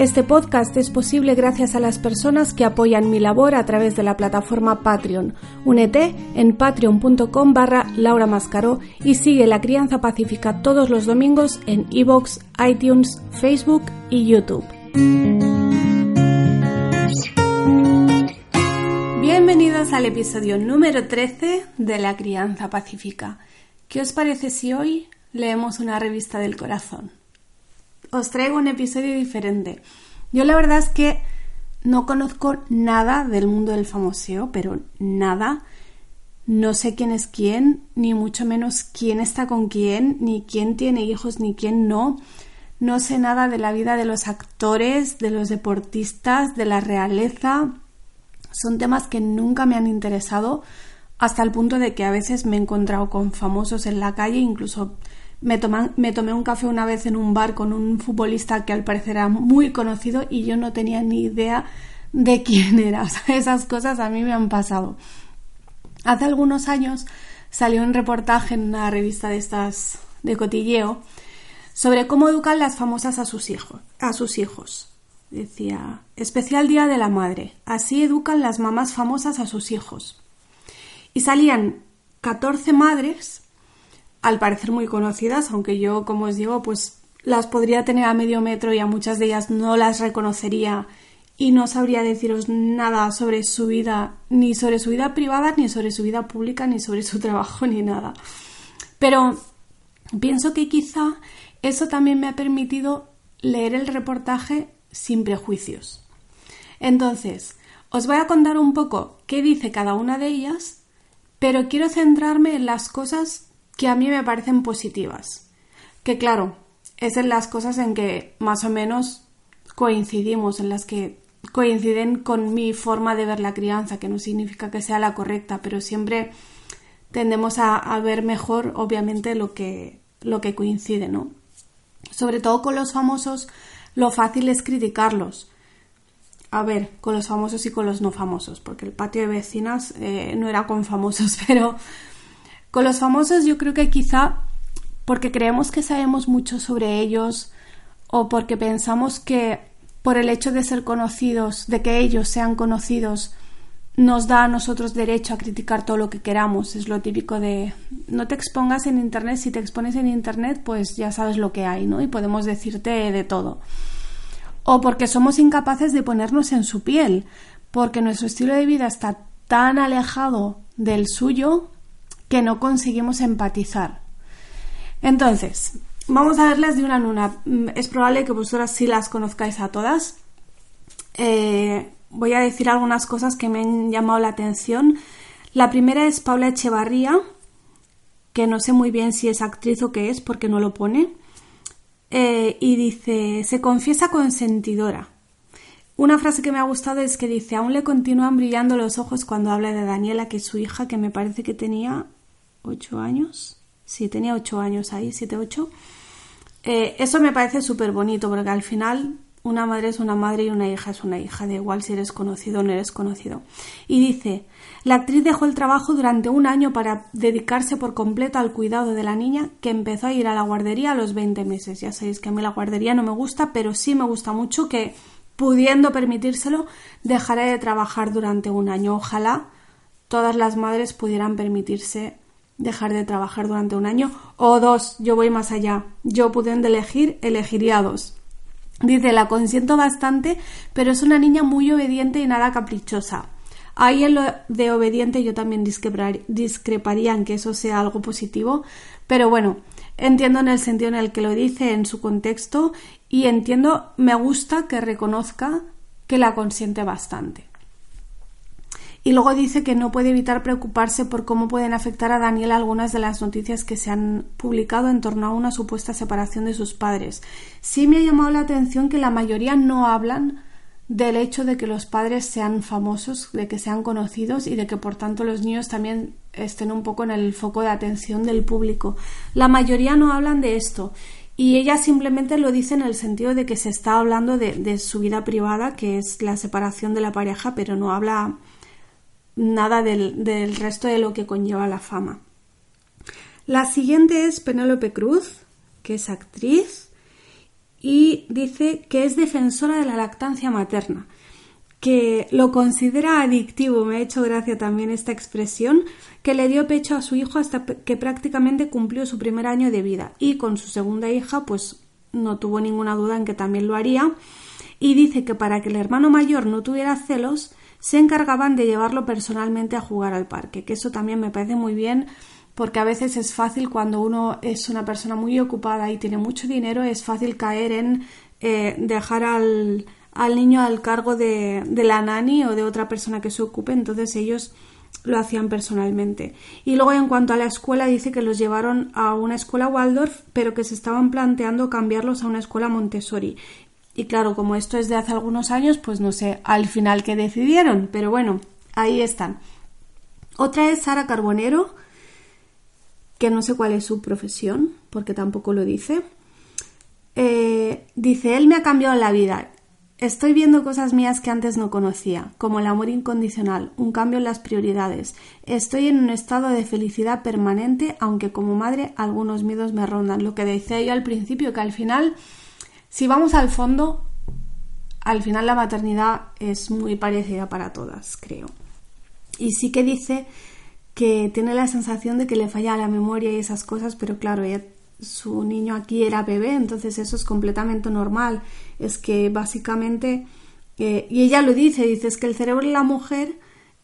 Este podcast es posible gracias a las personas que apoyan mi labor a través de la plataforma Patreon. Únete en patreon.com barra Laura Mascaró y sigue La Crianza Pacífica todos los domingos en iVoox, iTunes, Facebook y YouTube. Bienvenidos al episodio número 13 de La Crianza Pacífica. ¿Qué os parece si hoy leemos una revista del corazón? Os traigo un episodio diferente. Yo la verdad es que no conozco nada del mundo del famoseo, pero nada. No sé quién es quién, ni mucho menos quién está con quién, ni quién tiene hijos, ni quién no. No sé nada de la vida de los actores, de los deportistas, de la realeza. Son temas que nunca me han interesado hasta el punto de que a veces me he encontrado con famosos en la calle, incluso me, tomé un café una vez en un bar con un futbolista que al parecer era muy conocido y yo no tenía ni idea de quién era. esas cosas a mí me han pasado. Hace algunos años salió un reportaje en una revista de estas de cotilleo sobre cómo educan las famosas a sus hijos. A sus hijos. Decía, especial Día de la Madre. Así educan las mamás famosas a sus hijos. Y salían 14 madres al parecer muy conocidas, aunque yo, como os digo, pues las podría tener a medio metro y a muchas de ellas no las reconocería y no sabría deciros nada sobre su vida, ni sobre su vida privada, ni sobre su vida pública, ni sobre su trabajo, ni nada. Pero pienso que quizá eso también me ha permitido leer el reportaje sin prejuicios. Entonces, os voy a contar un poco qué dice cada una de ellas, pero quiero centrarme en las cosas que a mí me parecen positivas. Que claro, es en las cosas en que más o menos coincidimos, en las que coinciden con mi forma de ver la crianza, que no significa que sea la correcta, pero siempre tendemos a, ver mejor, obviamente, lo que, lo que coincide, ¿no? Sobre todo con los famosos, lo fácil es criticarlos. A ver, con los famosos y con los no famosos, porque el patio de vecinas eh, no era con famosos, pero con los famosos yo creo que quizá porque creemos que sabemos mucho sobre ellos o porque pensamos que por el hecho de ser conocidos, de que ellos sean conocidos, nos da a nosotros derecho a criticar todo lo que queramos. Es lo típico de no te expongas en Internet, si te expones en Internet, pues ya sabes lo que hay, ¿no? Y podemos decirte de todo. O porque somos incapaces de ponernos en su piel, porque nuestro estilo de vida está tan alejado del suyo que no conseguimos empatizar. Entonces, vamos a verlas de una en una. Mm, es probable que vosotras sí las conozcáis a todas. Eh, voy a decir algunas cosas que me han llamado la atención. La primera es Paula Echevarría, que no sé muy bien si es actriz o qué es porque no lo pone. Eh, y dice, se confiesa consentidora. Una frase que me ha gustado es que dice, aún le continúan brillando los ojos cuando habla de Daniela, que es su hija, que me parece que tenía ocho años. Sí, tenía ocho años ahí, siete, ocho. Eh, eso me parece súper bonito porque al final una madre es una madre y una hija es una hija, da igual si eres conocido o no eres conocido. Y dice, la actriz dejó el trabajo durante un año para dedicarse por completo al cuidado de la niña que empezó a ir a la guardería a los 20 meses. Ya sabéis que a mí la guardería no me gusta, pero sí me gusta mucho que pudiendo permitírselo dejaré de trabajar durante un año. Ojalá todas las madres pudieran permitirse dejar de trabajar durante un año o dos, yo voy más allá. Yo pudiendo elegir, elegiría dos. Dice, la consiento bastante, pero es una niña muy obediente y nada caprichosa. Ahí en lo de obediente yo también discreparía en que eso sea algo positivo, pero bueno, entiendo en el sentido en el que lo dice, en su contexto, y entiendo, me gusta que reconozca que la consiente bastante. Y luego dice que no puede evitar preocuparse por cómo pueden afectar a Daniel algunas de las noticias que se han publicado en torno a una supuesta separación de sus padres. Sí me ha llamado la atención que la mayoría no hablan del hecho de que los padres sean famosos, de que sean conocidos y de que por tanto los niños también estén un poco en el foco de atención del público. La mayoría no hablan de esto y ella simplemente lo dice en el sentido de que se está hablando de, su vida privada, que es la separación de la pareja, pero no habla nada del, del resto de lo que conlleva la fama. La siguiente es Penélope Cruz, que es actriz y dice que es defensora de la lactancia materna, que lo considera adictivo, me ha hecho gracia también esta expresión, que le dio pecho a su hijo hasta que prácticamente cumplió su primer año de vida. Y con su segunda hija pues no tuvo ninguna duda en que también lo haría. Y dice que para que el hermano mayor no tuviera celos se encargaban de llevarlo personalmente a jugar al parque, que eso también me parece muy bien porque a veces es fácil cuando uno es una persona muy ocupada y tiene mucho dinero, es fácil caer en eh, dejar al, al, niño al cargo de, de la nani o de otra persona que se ocupe, entonces ellos lo hacían personalmente. Y luego en cuanto a la escuela dice que los llevaron a una escuela Waldorf, pero que se estaban planteando cambiarlos a una escuela Montessori. Y claro, como esto es de hace algunos años, pues no sé al final qué decidieron, pero bueno, ahí están. Otra es Sara Carbonero, que no sé cuál es su profesión, porque tampoco lo dice. Eh, dice, él me ha cambiado la vida. Estoy viendo cosas mías que antes no conocía, como el amor incondicional, un cambio en las prioridades. Estoy en un estado de felicidad permanente, aunque como madre algunos miedos me rondan. Lo que decía yo al principio, que al final, si vamos al fondo, al final la maternidad es muy parecida para todas, creo. Y sí que dice que tiene la sensación de que le falla la memoria y esas cosas, pero claro, su niño aquí era bebé, entonces eso es completamente normal. Es que básicamente, eh, y ella lo dice, dice, es que el cerebro de la mujer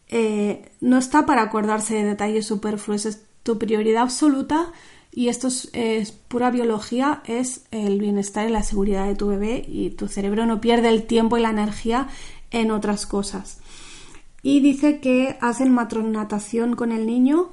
eh, no está para acordarse de detalles superfluos, es tu prioridad absoluta y esto es, pura biología, es el bienestar y la seguridad de tu bebé y tu cerebro no pierde el tiempo y la energía en otras cosas y dice que hacen matronatación con el niño,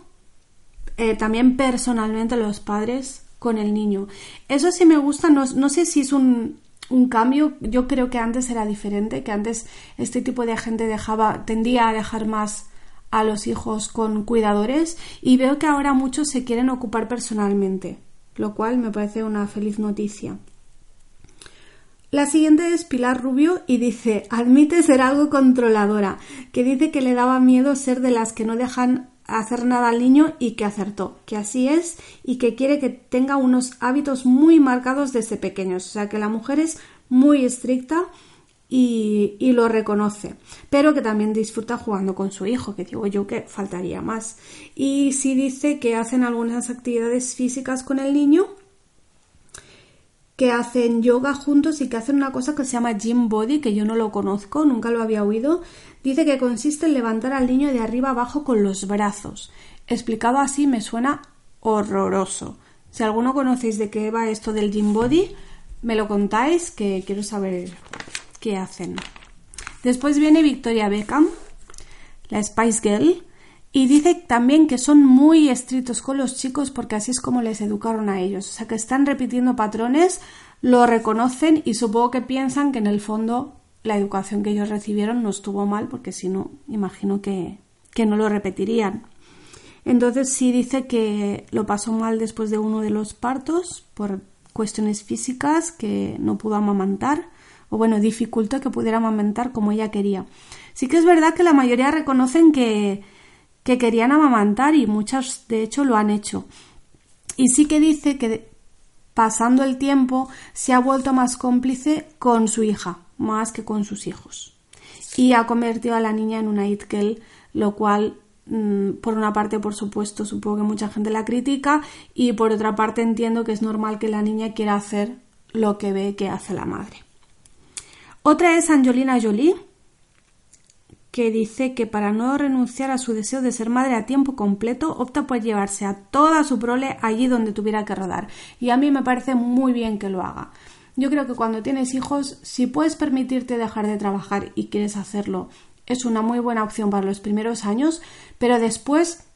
eh, también personalmente los padres con el niño. Eso sí me gusta, no, sé si es un, un, cambio, yo creo que antes era diferente, que antes este tipo de gente dejaba, tendía a dejar más a los hijos con cuidadores y veo que ahora muchos se quieren ocupar personalmente, lo cual me parece una feliz noticia. La siguiente es Pilar Rubio y dice, admite ser algo controladora, que dice que le daba miedo ser de las que no dejan hacer nada al niño y que acertó, que así es y que quiere que tenga unos hábitos muy marcados desde pequeños, o sea que la mujer es muy estricta y, lo reconoce, pero que también disfruta jugando con su hijo, que digo yo que faltaría más. Y sí dice que hacen algunas actividades físicas con el niño que hacen yoga juntos y que hacen una cosa que se llama gym body, que yo no lo conozco, nunca lo había oído. Dice que consiste en levantar al niño de arriba abajo con los brazos. Explicado así me suena horroroso. Si alguno conocéis de qué va esto del gym body, me lo contáis, que quiero saber qué hacen. Después viene Victoria Beckham, la Spice Girl, y dice también que son muy estrictos con los chicos porque así es como les educaron a ellos. O sea que están repitiendo patrones, lo reconocen y supongo que piensan que en el fondo la educación que ellos recibieron no estuvo mal porque si no, imagino que, que no lo repetirían. Entonces sí dice que lo pasó mal después de uno de los partos por cuestiones físicas que no pudo amamantar o bueno, dificultó que pudiera amamantar como ella quería. Sí que es verdad que la mayoría reconocen que que querían amamantar y muchas de hecho lo han hecho. Y sí que dice que pasando el tiempo se ha vuelto más cómplice con su hija, más que con sus hijos. Y ha convertido a la niña en una it girl, lo cual mm, por una parte, por supuesto, supongo que mucha gente la critica y por otra parte entiendo que es normal que la niña quiera hacer lo que ve que hace la madre. Otra es Angelina Jolie, que dice que para no renunciar a su deseo de ser madre a tiempo completo, opta por llevarse a toda su prole allí donde tuviera que rodar. Y a mí me parece muy bien que lo haga. Yo creo que cuando tienes hijos, si puedes permitirte dejar de trabajar y quieres hacerlo, es una muy buena opción para los primeros años, pero después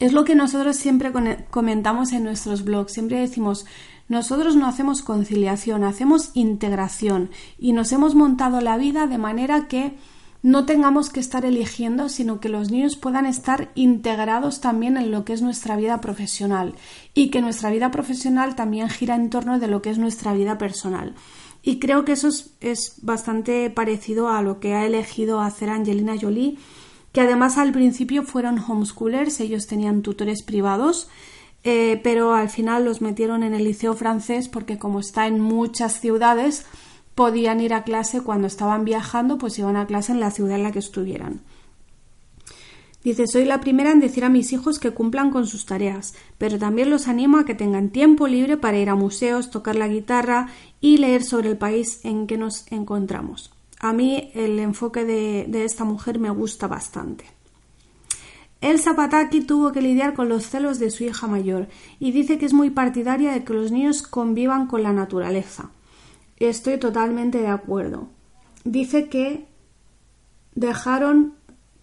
Es lo que nosotros siempre comentamos en nuestros blogs, siempre decimos, nosotros no hacemos conciliación, hacemos integración y nos hemos montado la vida de manera que no tengamos que estar eligiendo, sino que los niños puedan estar integrados también en lo que es nuestra vida profesional y que nuestra vida profesional también gira en torno de lo que es nuestra vida personal. Y creo que eso es, bastante parecido a lo que ha elegido hacer Angelina Jolie, que además al principio fueron homeschoolers, ellos tenían tutores privados, eh, pero al final los metieron en el liceo francés porque como está en muchas ciudades, podían ir a clase cuando estaban viajando, pues iban a clase en la ciudad en la que estuvieran. Dice, soy la primera en decir a mis hijos que cumplan con sus tareas, pero también los animo a que tengan tiempo libre para ir a museos, tocar la guitarra y leer sobre el país en que nos encontramos. A mí el enfoque de, de esta mujer me gusta bastante. El Zapataki tuvo que lidiar con los celos de su hija mayor y dice que es muy partidaria de que los niños convivan con la naturaleza. Estoy totalmente de acuerdo. Dice que dejaron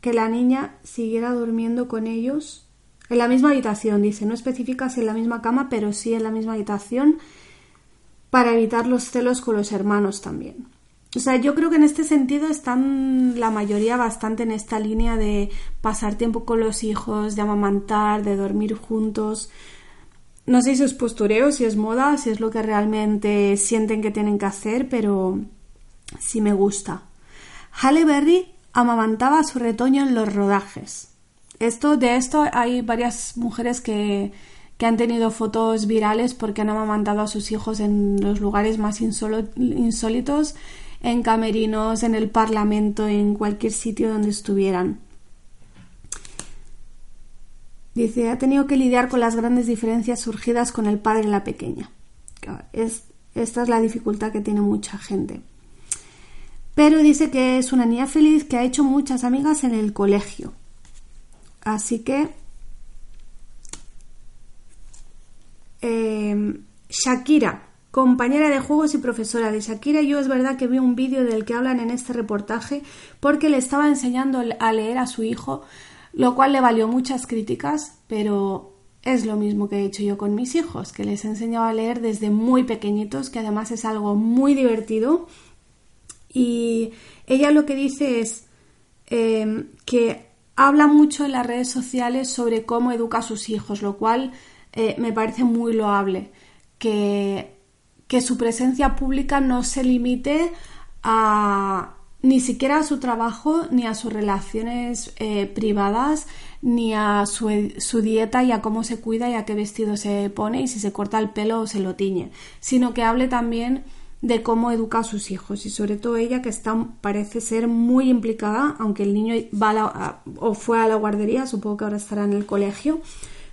que la niña siguiera durmiendo con ellos en la misma habitación, dice, no especifica si en la misma cama, pero sí en la misma habitación para evitar los celos con los hermanos también. O sea, yo creo que en este sentido están la mayoría bastante en esta línea de pasar tiempo con los hijos, de amamantar, de dormir juntos. No sé si es postureo, si es moda, si es lo que realmente sienten que tienen que hacer, pero sí me gusta. Halle Berry amamantaba a su retoño en los rodajes. Esto, de esto hay varias mujeres que, que han tenido fotos virales porque han amamantado a sus hijos en los lugares más insólitos, en camerinos, en el parlamento, en cualquier sitio donde estuvieran. Dice, ha tenido que lidiar con las grandes diferencias surgidas con el padre y la pequeña. Es, esta es la dificultad que tiene mucha gente. Pero dice que es una niña feliz que ha hecho muchas amigas en el colegio. Así que eh, Shakira, compañera de juegos y profesora de Shakira, yo es verdad que vi un vídeo del que hablan en este reportaje porque le estaba enseñando a leer a su hijo, lo cual le valió muchas críticas, pero es lo mismo que he hecho yo con mis hijos, que les he enseñado a leer desde muy pequeñitos, que además es algo muy divertido y ella lo que dice es eh, que habla mucho en las redes sociales sobre cómo educa a sus hijos, lo cual eh, me parece muy loable. Que, que su presencia pública no se limite a ni siquiera a su trabajo, ni a sus relaciones eh, privadas, ni a su, su, dieta y a cómo se cuida y a qué vestido se pone y si se corta el pelo o se lo tiñe, sino que hable también de cómo educa a sus hijos y sobre todo ella que está parece ser muy implicada aunque el niño va o fue a la guardería supongo que ahora estará en el colegio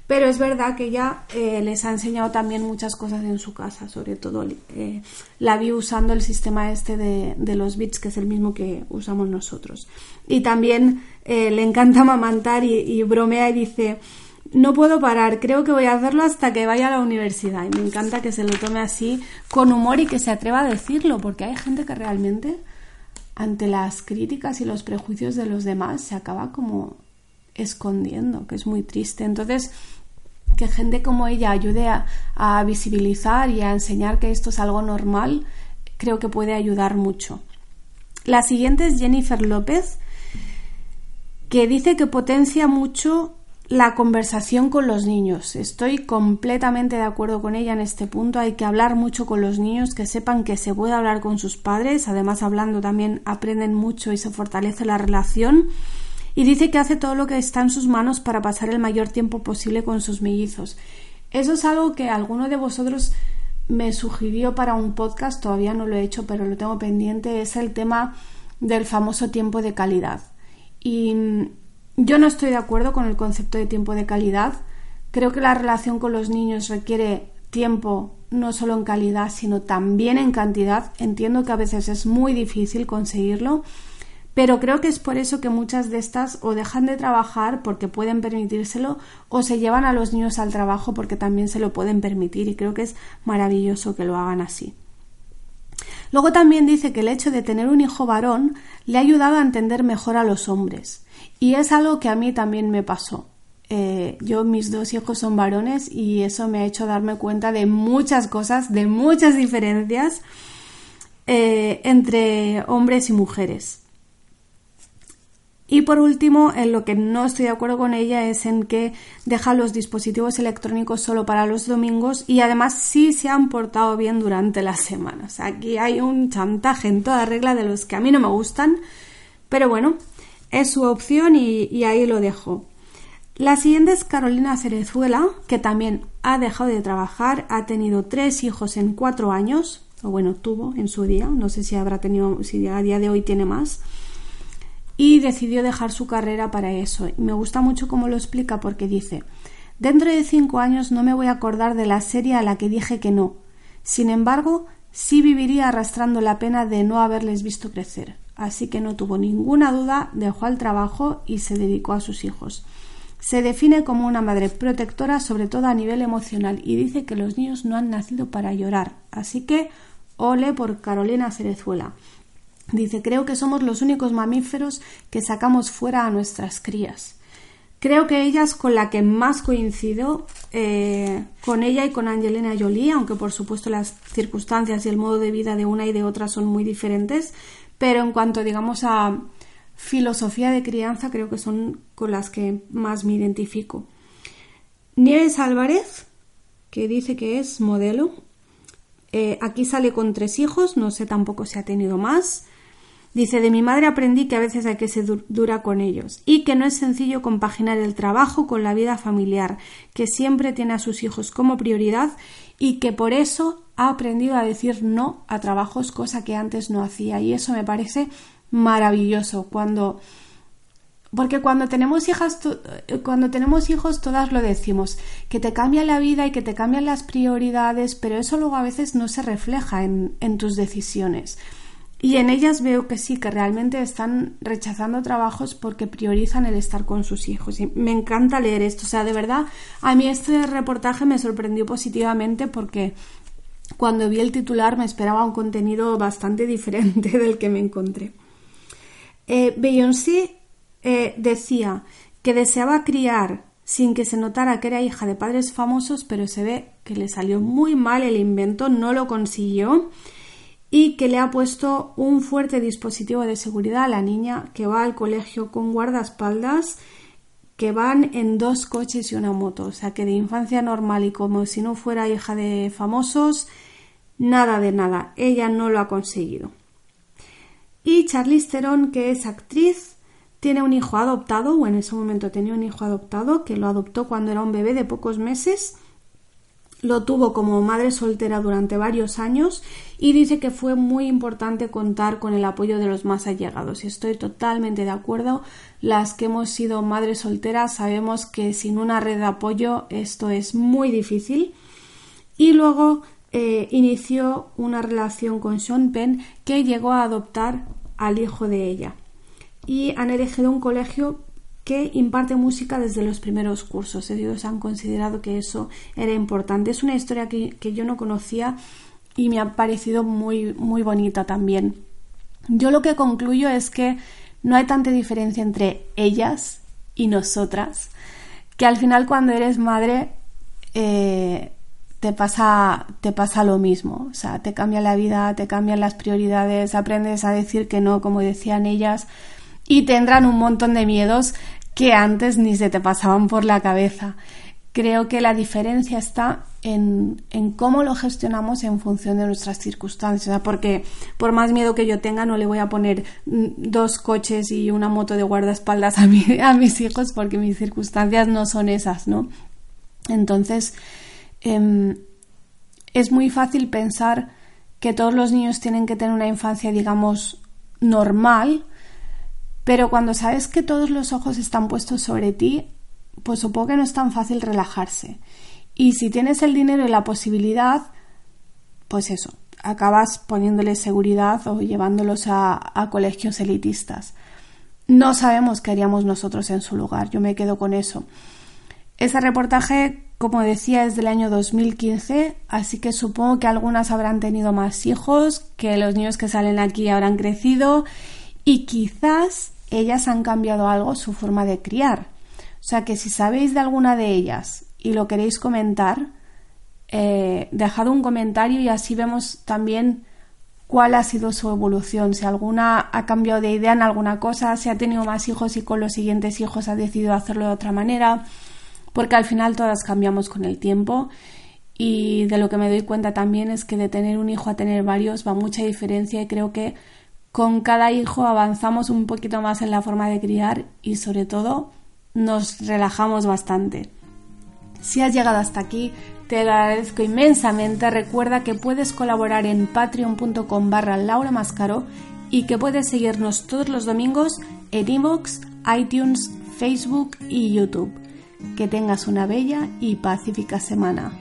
pero es verdad que ella eh, les ha enseñado también muchas cosas en su casa sobre todo eh, la vi usando el sistema este de, los bits que es el mismo que usamos nosotros y también eh, le encanta amamantar y bromea y dice no puedo parar, creo que voy a hacerlo hasta que vaya a la universidad. Y me encanta que se lo tome así, con humor y que se atreva a decirlo, porque hay gente que realmente, ante las críticas y los prejuicios de los demás, se acaba como escondiendo, que es muy triste. Entonces, que gente como ella ayude a, a visibilizar y a enseñar que esto es algo normal, creo que puede ayudar mucho. La siguiente es Jennifer López, que dice que potencia mucho la conversación con los niños. Estoy completamente de acuerdo con ella en este punto. Hay que hablar mucho con los niños, que sepan que se puede hablar con sus padres. Además, hablando también aprenden mucho y se fortalece la relación. Y dice que hace todo lo que está en sus manos para pasar el mayor tiempo posible con sus mellizos. Eso es algo que alguno de vosotros me sugirió para un podcast, todavía no lo he hecho, pero lo tengo pendiente, es el tema del famoso tiempo de calidad. Y yo no estoy de acuerdo con el concepto de tiempo de calidad. Creo que la relación con los niños requiere tiempo no solo en calidad, sino también en cantidad. Entiendo que a veces es muy difícil conseguirlo, pero creo que es por eso que muchas de estas o dejan de trabajar porque pueden permitírselo o se llevan a los niños al trabajo porque también se lo pueden permitir y creo que es maravilloso que lo hagan así. Luego también dice que el hecho de tener un hijo varón le ha ayudado a entender mejor a los hombres. Y es algo que a mí también me pasó. eh, yo mis dos hijos son varones y eso me ha hecho darme cuenta de muchas cosas, de muchas diferencias eh, entre hombres y mujeres. Y por último, en lo que no estoy de acuerdo con ella es en que deja los dispositivos electrónicos solo para los domingos y además sí se han portado bien durante las semanas. Aquí hay un chantaje en toda regla de los que a mí no me gustan, pero bueno, es su opción y ahí lo dejo. La siguiente es Carolina Cerezuela, que también ha dejado de trabajar, ha tenido tres hijos en cuatro años, o bueno, tuvo en su día, no sé si habrá tenido, si a día de hoy tiene más, y decidió dejar su carrera para eso. Y me gusta mucho cómo lo explica porque dice, dentro de cinco años no me voy a acordar de la serie a la que dije que no. Sin embargo, sí viviría arrastrando la pena de no haberles visto crecer. Así que no tuvo ninguna duda, dejó el trabajo y se dedicó a sus hijos. Se define como una madre protectora, sobre todo a nivel emocional, y dice que los niños no han nacido para llorar. Así que ole por Carolina Cerezuela. Dice, creo que somos los únicos mamíferos que sacamos fuera a nuestras crías. Creo que ella es con la que más coincido, eh, con ella y con Angelina Jolie, aunque por supuesto las circunstancias y el modo de vida de una y de otra son muy diferentes, pero en cuanto digamos a filosofía de crianza creo que son con las que más me identifico. Nieves Álvarez, que dice que es modelo. Eh, aquí sale con tres hijos, no sé tampoco si ha tenido más. Dice, de mi madre aprendí que a veces hay que ser dura con ellos y que no es sencillo compaginar el trabajo con la vida familiar, que siempre tiene a sus hijos como prioridad y que por eso ha aprendido a decir no a trabajos, cosa que antes no hacía. Y eso me parece maravilloso cuando porque cuando tenemos hijas cuando tenemos hijos todas lo decimos que te cambia la vida y que te cambian las prioridades pero eso luego a veces no se refleja en, en tus decisiones y en ellas veo que sí, que realmente están rechazando trabajos porque priorizan el estar con sus hijos. Y me encanta leer esto. O sea, de verdad, a mí este reportaje me sorprendió positivamente porque cuando vi el titular me esperaba un contenido bastante diferente del que me encontré. Eh, Beyoncé eh, decía que deseaba criar sin que se notara que era hija de padres famosos, pero se ve que le salió muy mal el invento, no lo consiguió y que le ha puesto un fuerte dispositivo de seguridad a la niña que va al colegio con guardaespaldas que van en dos coches y una moto, o sea que de infancia normal y como si no fuera hija de famosos, nada de nada, ella no lo ha conseguido. Y Charlize Theron, que es actriz, tiene un hijo adoptado, o en ese momento tenía un hijo adoptado, que lo adoptó cuando era un bebé de pocos meses. Lo tuvo como madre soltera durante varios años y dice que fue muy importante contar con el apoyo de los más allegados. Estoy totalmente de acuerdo. Las que hemos sido madres solteras sabemos que sin una red de apoyo esto es muy difícil. Y luego eh, inició una relación con Sean Penn que llegó a adoptar al hijo de ella. Y han elegido un colegio que imparte música desde los primeros cursos. Ellos han considerado que eso era importante. Es una historia que, que yo no conocía y me ha parecido muy, muy bonita también. Yo lo que concluyo es que no hay tanta diferencia entre ellas y nosotras, que al final cuando eres madre eh, te pasa, te pasa lo mismo. O sea, te cambia la vida, te cambian las prioridades, aprendes a decir que no, como decían ellas, y tendrán un montón de miedos que antes ni se te pasaban por la cabeza. Creo que la diferencia está en, en, cómo lo gestionamos en función de nuestras circunstancias, porque por más miedo que yo tenga no le voy a poner mm, dos coches y una moto de guardaespaldas a, a mis hijos porque mis circunstancias no son esas, ¿no? Entonces, Em, es muy fácil pensar que todos los niños tienen que tener una infancia, digamos, normal, pero cuando sabes que todos los ojos están puestos sobre ti, pues supongo que no es tan fácil relajarse. Y si tienes el dinero y la posibilidad, pues eso, acabas poniéndoles seguridad o llevándolos a, colegios elitistas. No sabemos qué haríamos nosotros en su lugar, yo me quedo con eso. Ese reportaje como decía, es del año 2015, así que supongo que algunas habrán tenido más hijos, que los niños que salen aquí habrán crecido y quizás ellas han cambiado algo su forma de criar. O sea que si sabéis de alguna de ellas y lo queréis comentar, eh, dejad un comentario y así vemos también cuál ha sido su evolución, si alguna ha cambiado de idea en alguna cosa, si ha tenido más hijos y con los siguientes hijos ha decidido hacerlo de otra manera, porque al final todas cambiamos con el tiempo y de lo que me doy cuenta también es que de tener un hijo a tener varios va mucha diferencia y creo que con cada hijo avanzamos un poquito más en la forma de criar y sobre todo nos relajamos bastante. Si has llegado hasta aquí, te lo agradezco inmensamente. Recuerda que puedes colaborar en patreon.com barra Laura Mascaro y que puedes seguirnos todos los domingos en iVoox, iTunes, Facebook y YouTube. Que tengas una bella y pacífica semana.